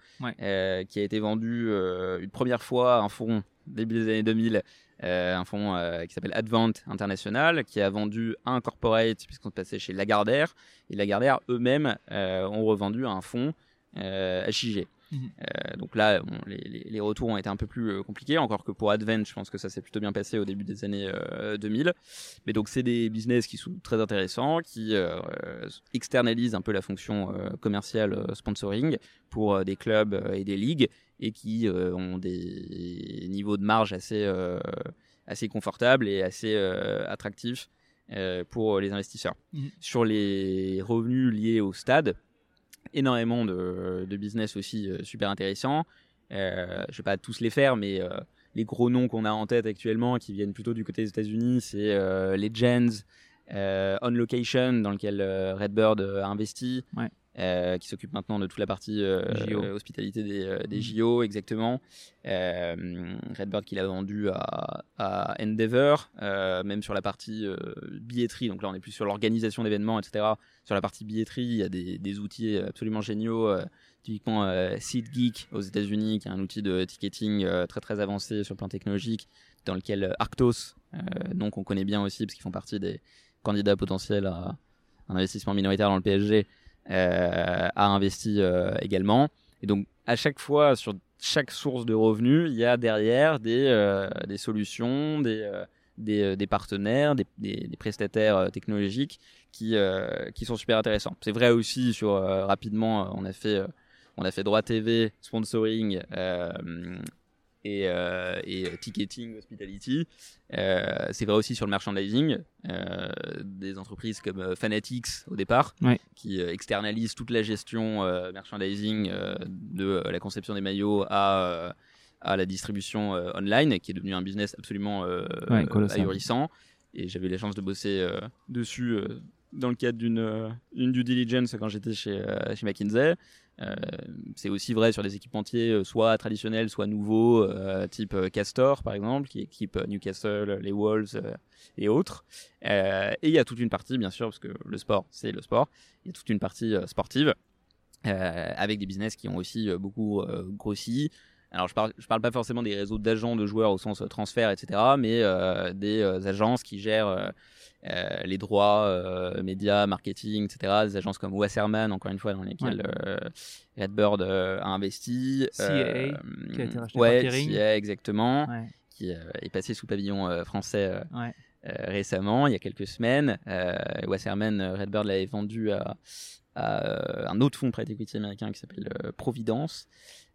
euh, qui a été vendue une première fois un fonds début des années 2000, un fonds qui s'appelle Advent International, qui a vendu un corporate puisqu'on est passé chez Lagardère, et Lagardère eux-mêmes ont revendu un fonds HIG. Euh, donc là, les, les, retours ont été un peu plus euh, compliqués, encore que pour Advent, je pense que ça s'est plutôt bien passé au début des années 2000. Euh, Mais donc c'est des business qui sont très intéressants, qui externalisent un peu la fonction commerciale sponsoring pour des clubs et des ligues, et qui ont des niveaux de marge assez, assez confortables et assez attractifs pour les investisseurs. Mhm. Sur les revenus liés au stade, énormément de, business aussi euh, super intéressants. Euh, je vais pas tous les faire, mais euh, les gros noms qu'on a en tête actuellement, qui viennent plutôt du côté des États-Unis, c'est Legends, On Location, dans lequel Redbird a investi. Euh, qui s'occupe maintenant de toute la partie euh, hospitalité des, euh, des, mm. JO, exactement. Redbird qui l'a vendu à, à Endeavor, même sur la partie billetterie. Donc là, on est plus sur l'organisation d'événements, etc. Sur la partie billetterie, il y a des, des outils absolument géniaux. typiquement SeatGeek aux États-Unis, qui est un outil de ticketing très très avancé sur le plan technologique, dans lequel Arctos, donc on connaît bien aussi parce qu'ils font partie des candidats potentiels à un investissement minoritaire dans le PSG, euh, a investi euh, également. Et donc, à chaque fois, sur chaque source de revenus, il y a derrière des, euh, des solutions, des, des, des, partenaires, des, des, prestataires technologiques qui, qui sont super intéressants. C'est vrai aussi sur rapidement, on a fait on a fait droit TV, sponsoring, et, euh, et ticketing, hospitality. Euh, c'est vrai aussi sur le merchandising, euh, des entreprises comme Fanatics au départ, qui externalisent toute la gestion merchandising de la conception des maillots à à la distribution online, qui est devenu un business absolument ahurissant. Et j'avais eu la chance de bosser dessus dans le cadre d'une une due diligence quand j'étais chez, chez McKinsey. Euh, c'est aussi vrai sur des équipementiers euh, soit traditionnels, soit nouveaux, euh, type Castor par exemple, qui équipe Newcastle, les Wolves et autres. et il y a toute une partie, bien sûr, parce que le sport, c'est le sport, il y a toute une partie sportive. avec des business qui ont aussi beaucoup grossi. Alors je parle, parle pas forcément des réseaux d'agents de joueurs au sens transfert, etc., mais des agences qui gèrent euh, les droits, euh, médias, marketing, etc. Des agences comme Wasserman, encore une fois, dans lesquelles euh, Redbird a investi. CA, qui a été racheté ouais, par. CA, exactement, qui est passé sous pavillon français. récemment, il y a quelques semaines. Wasserman, Redbird l'avait vendu à, à, un autre fonds de equity américain qui s'appelle Providence.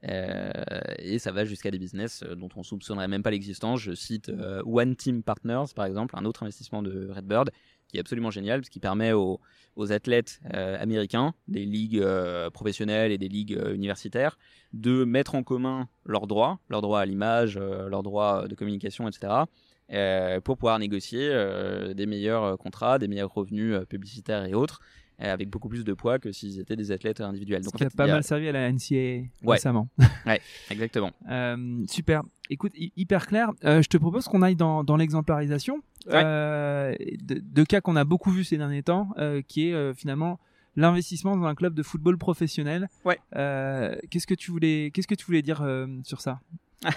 Euh, et ça va jusqu'à des business euh, dont on soupçonnerait même pas l'existence. Je cite euh, One Team Partners, par exemple, un autre investissement de Redbird, qui est absolument génial, parce qu'il permet aux athlètes américains, des ligues professionnelles et des ligues universitaires, de mettre en commun leurs droits, leurs droits à l'image, leurs droits de communication, etc., pour pouvoir négocier des meilleurs contrats, des meilleurs revenus publicitaires et autres. Euh, avec beaucoup plus de poids que s'ils étaient des athlètes individuels. Donc, ça a pas mal servi à la NCAA récemment. ouais, exactement. Euh, super. Écoute, hyper clair. Euh, je te propose qu'on aille dans, dans l'exemplarisation de, de, cas qu'on a beaucoup vu ces derniers temps, qui est finalement l'investissement dans un club de football professionnel. Ouais. qu'est-ce que tu voulais, qu'est-ce que tu voulais dire sur ça?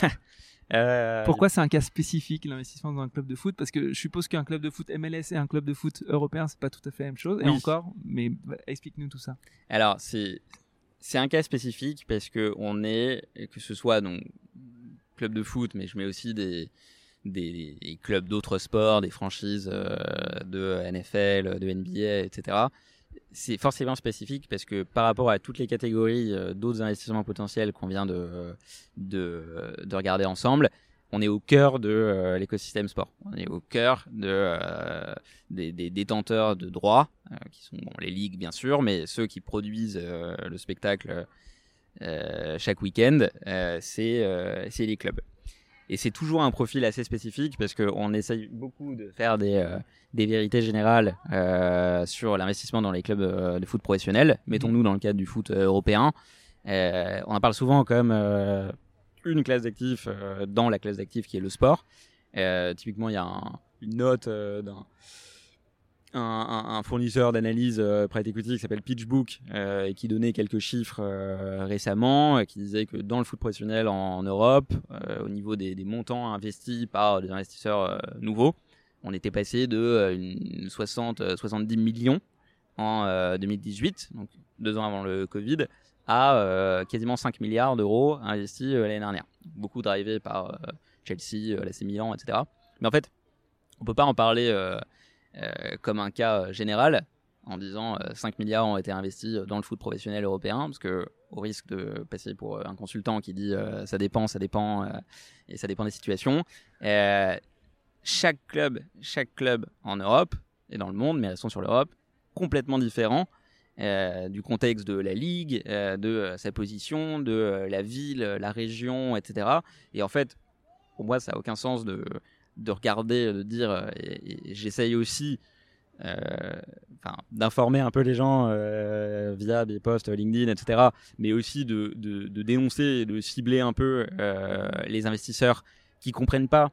Euh, Pourquoi c'est un cas spécifique l'investissement dans un club de foot? Parce que je suppose qu'un club de foot MLS et un club de foot européen c'est pas tout à fait la même chose. Et encore, mais bah, explique-nous tout ça. Alors c'est c'est un cas spécifique parce que on est que ce soit donc club de foot, mais je mets aussi des des, clubs d'autres sports, des franchises euh, de NFL, de NBA, etc c'est forcément spécifique parce que par rapport à toutes les catégories euh, d'autres investissements potentiels qu'on vient de, de, de, regarder ensemble, on est au cœur de l'écosystème sport. On est au cœur de, des, détenteurs de droits, qui sont les ligues bien sûr, mais ceux qui produisent le spectacle chaque week-end, c'est les clubs. Et c'est toujours un profil assez spécifique parce qu'on essaye beaucoup de faire des, euh, vérités générales euh, sur l'investissement dans les clubs euh, de foot professionnels. Mettons-nous dans le cadre du foot européen. on en parle souvent comme une classe d'actifs dans la classe d'actifs qui est le sport. typiquement, il y a une note d'un un, fournisseur d'analyse euh, private equity qui s'appelle PitchBook euh, et qui donnait quelques chiffres euh, récemment, qui disait que dans le foot professionnel en, Europe, au niveau des, montants investis par des investisseurs nouveaux, on était passé de 60 70 millions en 2018, donc deux ans avant le Covid, à quasiment 5 milliards d'euros investis l'année dernière. Beaucoup drivés par Chelsea, l'AC Milan, etc. Mais en fait, on peut pas en parler euh, comme un cas euh, général en disant 5 euh, milliards ont été investis dans le foot professionnel européen, parce que au risque de passer pour un consultant qui dit ça dépend, ça dépend, et ça dépend des situations, chaque club, chaque club en Europe et dans le monde, mais restons sur l'Europe, complètement différent du contexte de la ligue, de sa position, de la ville, la région, etc. Et en fait, pour moi, ça n'a aucun sens de, de regarder, de dire, euh, et, j'essaye aussi euh, d'informer un peu les gens euh, via des posts LinkedIn, etc. Mais aussi de, de, dénoncer et de cibler un peu les investisseurs qui comprennent pas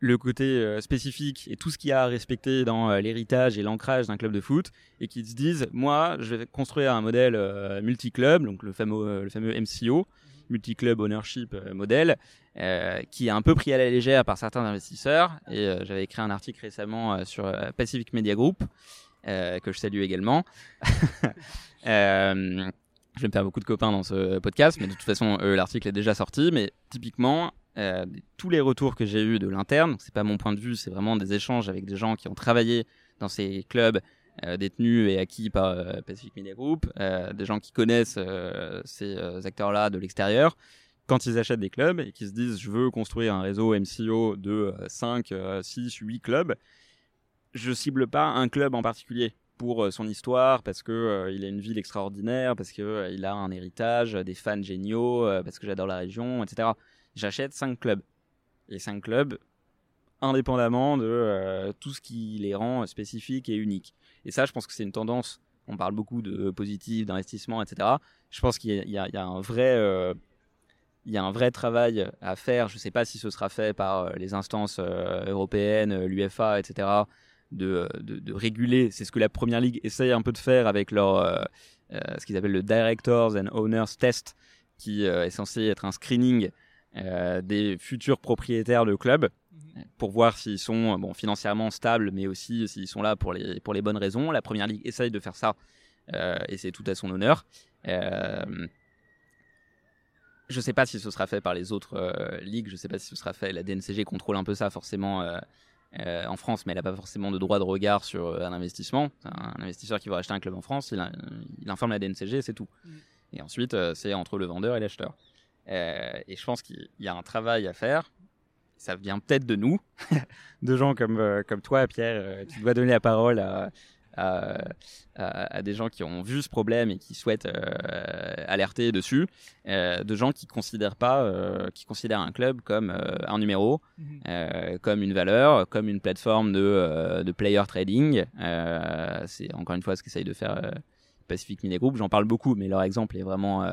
le côté spécifique et tout ce qu'il y a à respecter dans l'héritage et l'ancrage d'un club de foot et qui se disent moi je vais construire un modèle multi-club donc le fameux le fameux MCO multi-club ownership modèle euh, qui est un peu pris à la légère par certains investisseurs. Et euh, j'avais écrit un article récemment euh, sur Pacific Media Group, que je salue également. je vais me faire beaucoup de copains dans ce podcast, mais de toute façon, l'article est déjà sorti. Mais typiquement, tous les retours que j'ai eus de l'interne, c'est pas mon point de vue, c'est vraiment des échanges avec des gens qui ont travaillé dans ces clubs détenus et acquis par Pacific Media Group, des gens qui connaissent ces acteurs-là de l'extérieur, quand ils achètent des clubs et qu'ils se disent je veux construire un réseau MCO de 5, 6, 8 clubs, je cible pas un club en particulier pour euh, son histoire, parce que euh, a une ville extraordinaire, parce que euh, il a un héritage, des fans géniaux, parce que j'adore la région, etc. J'achète 5 clubs. Et 5 clubs indépendamment de tout ce qui les rend spécifiques et uniques. Et ça, je pense que c'est une tendance. On parle beaucoup de positif, d'investissement, etc. Je pense qu'il y, a un vrai il y a un vrai travail à faire. Je ne sais pas si ce sera fait par euh, les instances euh, européennes, euh, l'UFA, etc., de, réguler. C'est ce que la Première Ligue essaye un peu de faire avec leur, ce qu'ils appellent le Directors and Owners Test, qui est censé être un screening des futurs propriétaires de clubs. Pour voir s'ils sont bon, financièrement stables, mais aussi s'ils sont là pour les, pour les bonnes raisons. La Première Ligue essaye de faire ça, et c'est tout à son honneur. Je sais pas si ce sera fait par les autres euh, ligues, je sais pas si ce sera fait. La DNCG contrôle un peu ça forcément euh, euh, en France, mais elle n'a pas forcément de droit de regard sur un investissement. Un investisseur qui va acheter un club en France, il, informe la DNCG, c'est tout. Mm. Et ensuite, c'est entre le vendeur et l'acheteur. et je pense qu'il y a un travail à faire. Ça vient peut-être de nous, de gens comme, comme toi, Pierre. tu dois donner la parole à, à, des gens qui ont vu ce problème et qui souhaitent euh, alerter dessus, euh, de gens qui considèrent pas, euh, qui considèrent un club comme un numéro, mhm. comme une valeur, comme une plateforme de, de player trading. c'est encore une fois ce qu'essaye de faire Pacific Media Group. J'en parle beaucoup, mais leur exemple est vraiment,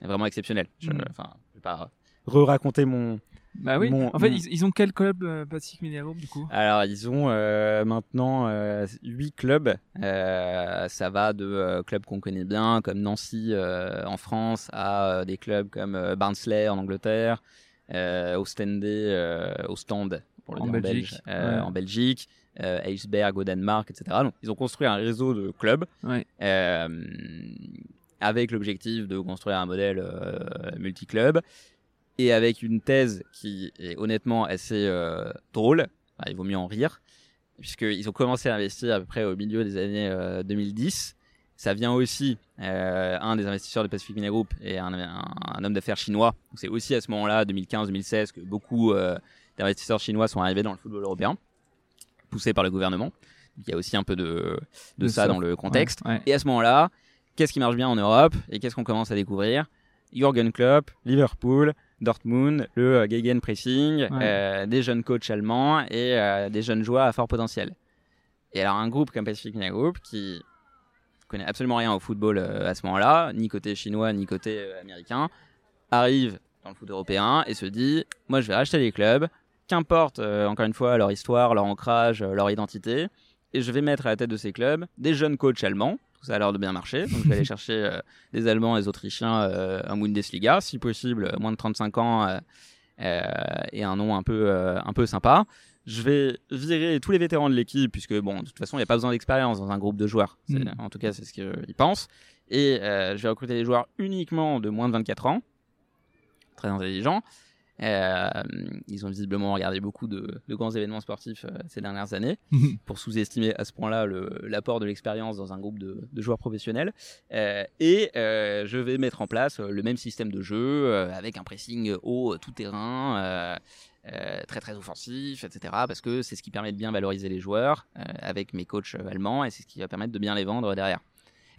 vraiment exceptionnel. Je, mhm. Enfin, vais pas re-raconter mon, bah oui. en fait, ils, ont quel club euh, Pacific Media Group du coup? Alors, ils ont euh, maintenant euh, 8 clubs. Euh, ça va de euh, clubs qu'on connaît bien, comme Nancy en France, à des clubs comme Barnsley en Angleterre, Ostende, Ostende pour le en Belgique, belge, en Belgique, Eisberg au Danemark, etc. Donc, ils ont construit un réseau de clubs. Ouais. avec l'objectif de construire un modèle multi-club et avec une thèse qui est honnêtement assez euh, drôle. il vaut mieux en rire, puisqu'ils ont commencé à investir à peu près au milieu des années 2010. Euh, ça vient aussi, euh, un des investisseurs de Pacific Media Group et un, un, homme d'affaires chinois. C'est aussi à ce moment-là, 2015-2016, que beaucoup d'investisseurs chinois sont arrivés dans le football européen, poussés par le gouvernement. Il y a aussi un peu de, de, ça, dans le contexte. Et à ce moment-là, qu'est-ce qui marche bien en Europe et qu'est-ce qu'on commence à découvrir? Jürgen Klopp, Liverpool, Dortmund, le euh, Gegenpressing, euh, des jeunes coachs allemands et euh, des jeunes joueurs à fort potentiel. Et alors un groupe comme Pacific Media Group qui connaît absolument rien au football à ce moment-là, ni côté chinois ni côté américain, arrive dans le foot européen et se dit moi je vais racheter les clubs, qu'importe encore une fois leur histoire, leur ancrage, leur identité, et je vais mettre à la tête de ces clubs des jeunes coachs allemands ça a l'air de bien marcher. Donc je vais aller chercher euh, des Allemands des Autrichiens euh, un Bundesliga, si possible moins de 35 ans euh, et un nom un peu, un peu sympa. Je vais virer tous les vétérans de l'équipe, puisque bon, de toute façon, il n'y a pas besoin d'expérience dans un groupe de joueurs. Mm. En tout cas, c'est ce qu'ils pensent. Et je vais recruter des joueurs uniquement de moins de 24 ans, très intelligents, euh, ils ont visiblement regardé beaucoup de, grands événements sportifs euh, ces dernières années pour sous-estimer à ce point-là l'apport de l'expérience dans un groupe de, joueurs professionnels. Euh, et je vais mettre en place le même système de jeu avec un pressing haut tout terrain. très très offensif, etc. Parce que c'est ce qui permet de bien valoriser les joueurs avec mes coachs allemands et c'est ce qui va permettre de bien les vendre derrière.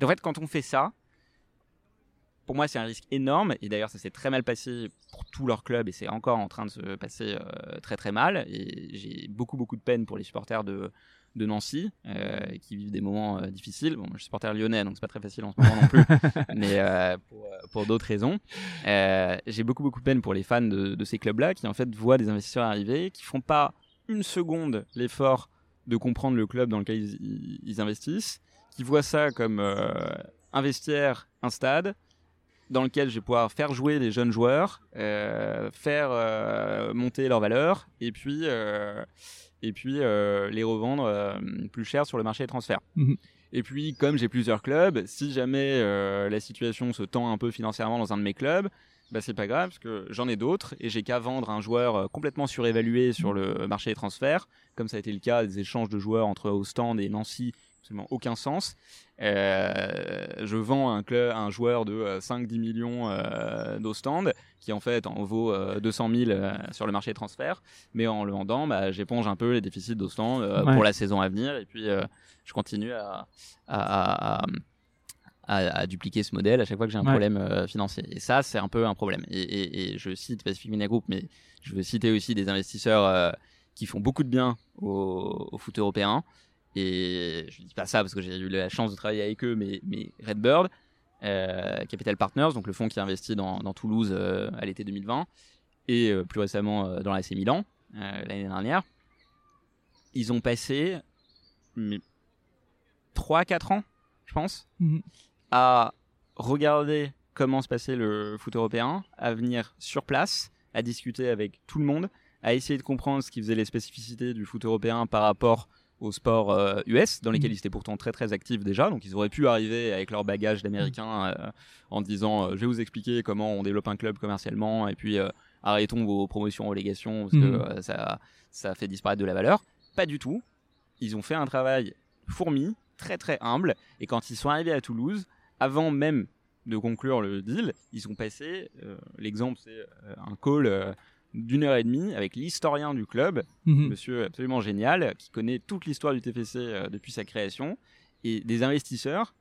Et en fait, quand on fait ça, pour moi, c'est un risque énorme. Et d'ailleurs, ça s'est très mal passé pour tous leurs clubs et c'est encore en train de se passer euh, très très mal. Et j'ai beaucoup beaucoup de peine pour les supporters de, de Nancy euh, qui vivent des moments euh, difficiles. Bon, je suis supporter lyonnais, donc c'est pas très facile en ce moment non plus, mais pour, pour d'autres raisons. j'ai beaucoup beaucoup de peine pour les fans de, de ces clubs-là qui en fait voient des investisseurs arriver, qui font pas une seconde l'effort de comprendre le club dans lequel ils, ils investissent, qui voient ça comme investir un stade, dans lequel je vais pouvoir faire jouer des jeunes joueurs, euh, faire euh, monter leurs valeurs et puis, euh, et puis les revendre plus cher sur le marché des transferts. Mhm. Et puis, comme j'ai plusieurs clubs, si jamais la situation se tend un peu financièrement dans un de mes clubs, bah, c'est pas grave parce que j'en ai d'autres et j'ai qu'à vendre un joueur complètement surévalué sur le marché des transferts, comme ça a été le cas des échanges de joueurs entre Ostend et Nancy absolument aucun sens. Euh, je vends un, club, un joueur de 5-10 euh, millions euh, d'Ostende qui en fait en vaut 200 000 sur le marché des transferts, mais en le vendant, bah, j'éponge un peu les déficits d'Ostende pour la saison à venir et puis je continue à, à, à, dupliquer ce modèle à chaque fois que j'ai un problème financier. Et ça, c'est un peu un problème. Et, je cite Pacific Media Group, mais je veux citer aussi des investisseurs qui font beaucoup de bien au, au foot européen. Et je dis pas ça parce que j'ai eu la chance de travailler avec eux, mais, mais Redbird, euh, Capital Partners, donc le fonds qui a investi dans, Toulouse euh, à l'été 2020, et euh, plus récemment dans l'AC Milan l'année dernière, ils ont passé 3-4 ans, je pense, mhm. à regarder comment se passait le foot européen, à venir sur place, à discuter avec tout le monde, à essayer de comprendre ce qui faisait les spécificités du foot européen par rapport au sport US, euh, dans lesquels mm. ils étaient pourtant très très actifs déjà. Donc ils auraient pu arriver avec leur bagage d'américains euh, en disant euh, je vais vous expliquer comment on développe un club commercialement et puis arrêtons vos promotions relégations parce que mm. ça, ça fait disparaître de la valeur. Pas du tout. Ils ont fait un travail fourmi, très très humble. Et quand ils sont arrivés à Toulouse, avant même de conclure le deal, ils ont passé, l'exemple c'est un call d'une heure et demie avec l'historien du club, mhm. monsieur absolument génial, qui connaît toute l'histoire du TFC euh, depuis sa création, et des investisseurs,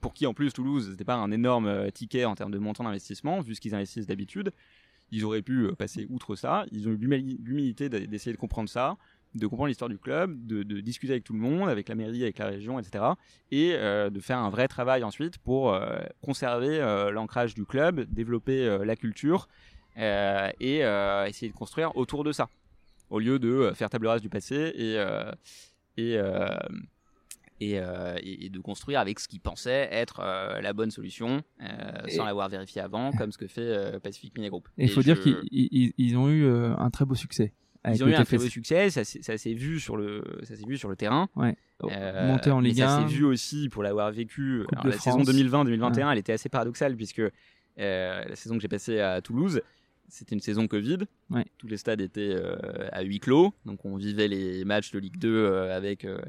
pour qui en plus Toulouse, n'était pas un énorme euh, ticket en termes de montant d'investissement, vu ce qu'ils investissent d'habitude. Ils auraient pu euh, passer outre ça. Ils ont eu l'humilité d'essayer de comprendre ça, de comprendre l'histoire du club, de, discuter avec tout le monde, avec la mairie, avec la région, etc. Et de faire un vrai travail ensuite pour conserver l'ancrage du club, développer la culture et euh, essayer de construire autour de ça, au lieu de euh, faire table rase du passé et et, et, et, de construire avec ce qu'ils pensaient être la bonne solution sans l'avoir vérifié avant, comme ce que fait Pacific Media Group. Il faut dire qu'ils ont eu un très beau succès. Ils ont eu un très beau succès, ça, s'est vu sur le, ça s'est vu sur le terrain. Ouais. Monter en Ligue 1. Ça s'est vu aussi pour l'avoir vécu. la saison 2020-2021, elle était assez paradoxale puisque la saison que j'ai passée à Toulouse, c'était une saison Covid. Ouais. Tous les stades étaient euh, à huis clos. Donc on vivait les matchs de Ligue 2 euh, avec euh,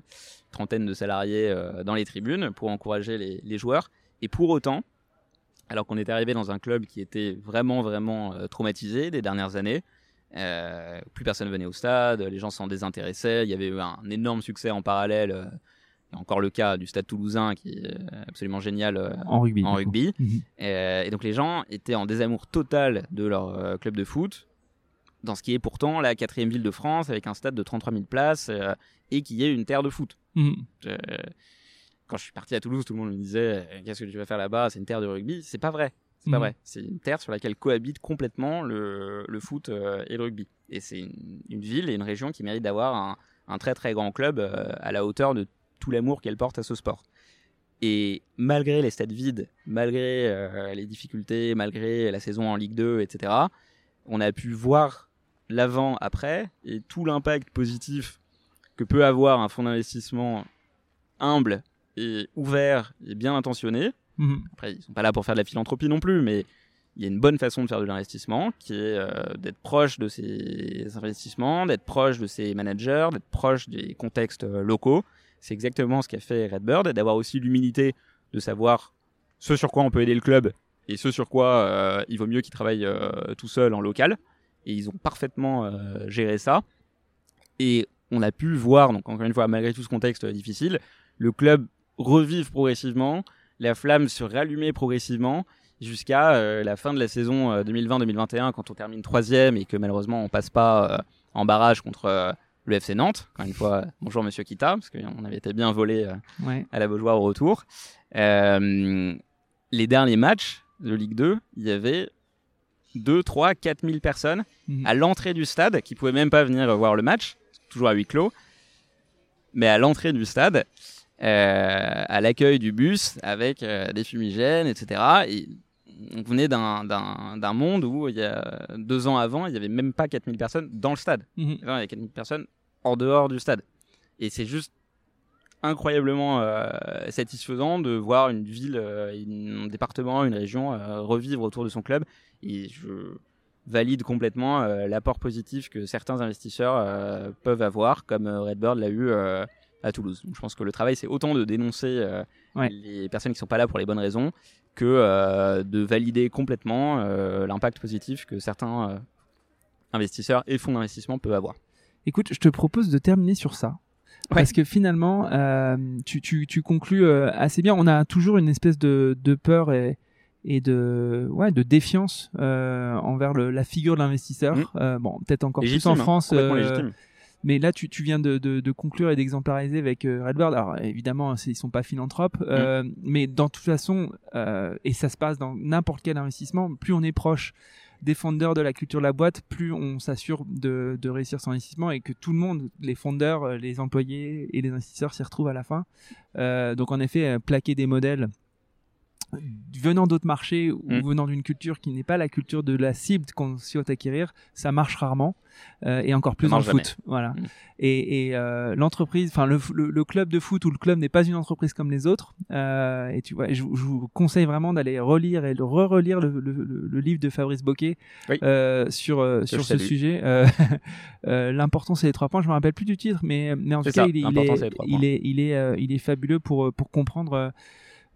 trentaine de salariés euh, dans les tribunes pour encourager les, les joueurs. Et pour autant, alors qu'on était arrivé dans un club qui était vraiment, vraiment traumatisé des dernières années, plus personne venait au stade, les gens s'en désintéressaient. Il y avait eu un énorme succès en parallèle. Il y a encore le cas du stade toulousain qui est euh, absolument génial euh, En rugby. en. Mhm. Euh, et donc les gens étaient en désamour total de leur club de foot, dans ce qui est pourtant la quatrième ville de France, avec un stade de 33 000 places, euh, et qui est une terre de foot. Mhm. Euh, quand je suis parti à Toulouse, tout le monde me disait Qu'est-ce que tu vas faire là-bas? C'est une terre de rugby. C'est pas vrai. C'est pas Mhm. vrai. C'est une terre sur laquelle cohabitent complètement le, le foot euh, et le rugby. Et c'est une, une ville et une région qui mérite d'avoir un, un très très grand club à la hauteur de tout l'amour qu'elle porte à ce sport. Et malgré les stades vides, malgré euh, les difficultés, malgré la saison en Ligue 2, etc., on a pu voir l'avant, après, et tout l'impact positif que peut avoir un fonds d'investissement humble et ouvert et bien intentionné. Mhm. Après, ils sont pas là pour faire de la philanthropie non plus, mais il y a une bonne façon de faire de l'investissement qui est euh, d'être proche de ces investissements, d'être proche de ces managers, d'être proche des contextes euh, locaux. C'est exactement ce qu'a fait Redbird, d'avoir aussi l'humilité de savoir ce sur quoi on peut aider le club et ce sur quoi euh, il vaut mieux qu'il travaille euh, tout seul en local. Et ils ont parfaitement euh, géré ça. Et on a pu voir, donc encore une fois, malgré tout ce contexte difficile, le club revivre progressivement, la flamme se rallumer progressivement jusqu'à la fin de la saison euh, 2020-2021 quand on termine troisième et que malheureusement on passe pas en barrage contre le FC Nantes. Encore une fois, bonjour Monsieur Kita, parce qu'on avait été bien volé euh, Ouais. à la Beaujoire au retour. Euh, les derniers matchs de Ligue 2, il y avait 2, 3, 4 000 personnes Mhm. à l'entrée du stade qui pouvaient même pas venir voir le match, toujours à huis clos, mais à l'entrée du stade, euh, à l'accueil du bus avec des fumigènes, etc. Et on venait d'un- monde où il y a deux ans avant, il y avait même pas 4000 personnes dans le stade. Mhm. Enfin, il y a 4000 personnes en dehors du stade. Et c'est juste incroyablement euh, satisfaisant de voir une ville, euh, une- un département, une région euh, revivre autour de son club. Et je valide complètement l'apport positif que certains investisseurs peuvent avoir, comme Redbird l'a eu à Toulouse. Donc, je pense que le travail, c'est autant de dénoncer Ouais. les personnes qui sont pas là pour les bonnes raisons que euh, de valider complètement euh, l'impact positif que certains euh, investisseurs et fonds d'investissement peuvent avoir. Écoute, je te propose de terminer sur ça. Parce que finalement, tu, tu, tu conclus assez bien. On a toujours une espèce de, de peur et, et de, ouais, de défiance envers le, la figure de l'investisseur. Euh, bon, peut-être encore Légitime, plus en hein, France. Mais là, tu, tu viens de, de, de conclure et d'exemplariser avec euh, Redbird. Alors, évidemment, c'est- ils sont pas philanthropes, euh, mais dans toute façon, euh, et ça se passe dans n'importe quel investissement, plus on est proche des fondeurs de la culture de la boîte, plus on s'assure de, de réussir son investissement et que tout le monde, les fondeurs, euh, les employés et les investisseurs s'y retrouvent à la fin. Euh, donc, en effet, plaquer des modèles venant d'autres marchés ou Mm. venant d'une culture qui n'est pas la culture de la cible qu'on souhaite acquérir, ça marche rarement euh, et encore plus en marche foot. Voilà. Mm. Et, et euh, l'entreprise, enfin le, le, le club de foot ou le club n'est pas une entreprise comme les autres. Euh, et tu vois, je, je vous conseille vraiment d'aller relire et de re-relire le, le, le- le livre de Fabrice Boquet Oui. euh, sur euh, sur ce sujet. Euh, L'important c'est les trois points. Je me rappelle plus du titre, mais mais en tout cas il, est- il est il est il est il est fabuleux pour pour comprendre.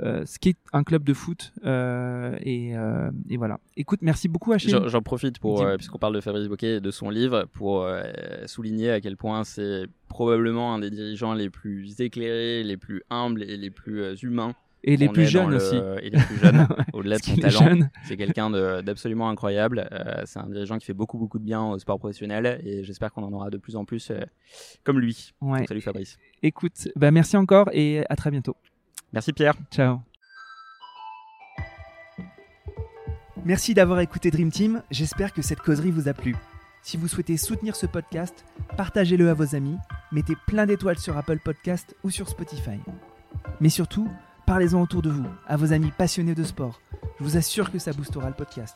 Euh, euh, ce qu'est un club de foot euh, et, euh, et voilà. Écoute, merci beaucoup Achille. J'en j'en profite pour, puisqu'on parle de Fabrice Boquet et de son livre, pour souligner à quel point c'est probablement un des dirigeants les plus éclairés, les plus humbles et les plus humains. Et les plus jeunes aussi. Et les plus jeunes, au-delà de son talent. C'est quelqu'un d'absolument incroyable. Euh, c'est un dirigeant qui fait beaucoup, beaucoup de bien au sport professionnel et j'espère qu'on en aura de plus en plus euh, comme lui. Ouais. Salut Fabrice. Écoute, bah merci encore et à très bientôt. Merci Pierre. Ciao. Merci d'avoir écouté Dream Team, j'espère que cette causerie vous a plu. Si vous souhaitez soutenir ce podcast, partagez-le à vos amis, mettez plein d'étoiles sur Apple Podcast ou sur Spotify. Mais surtout, parlez-en autour de vous, à vos amis passionnés de sport. Je vous assure que ça boostera le podcast.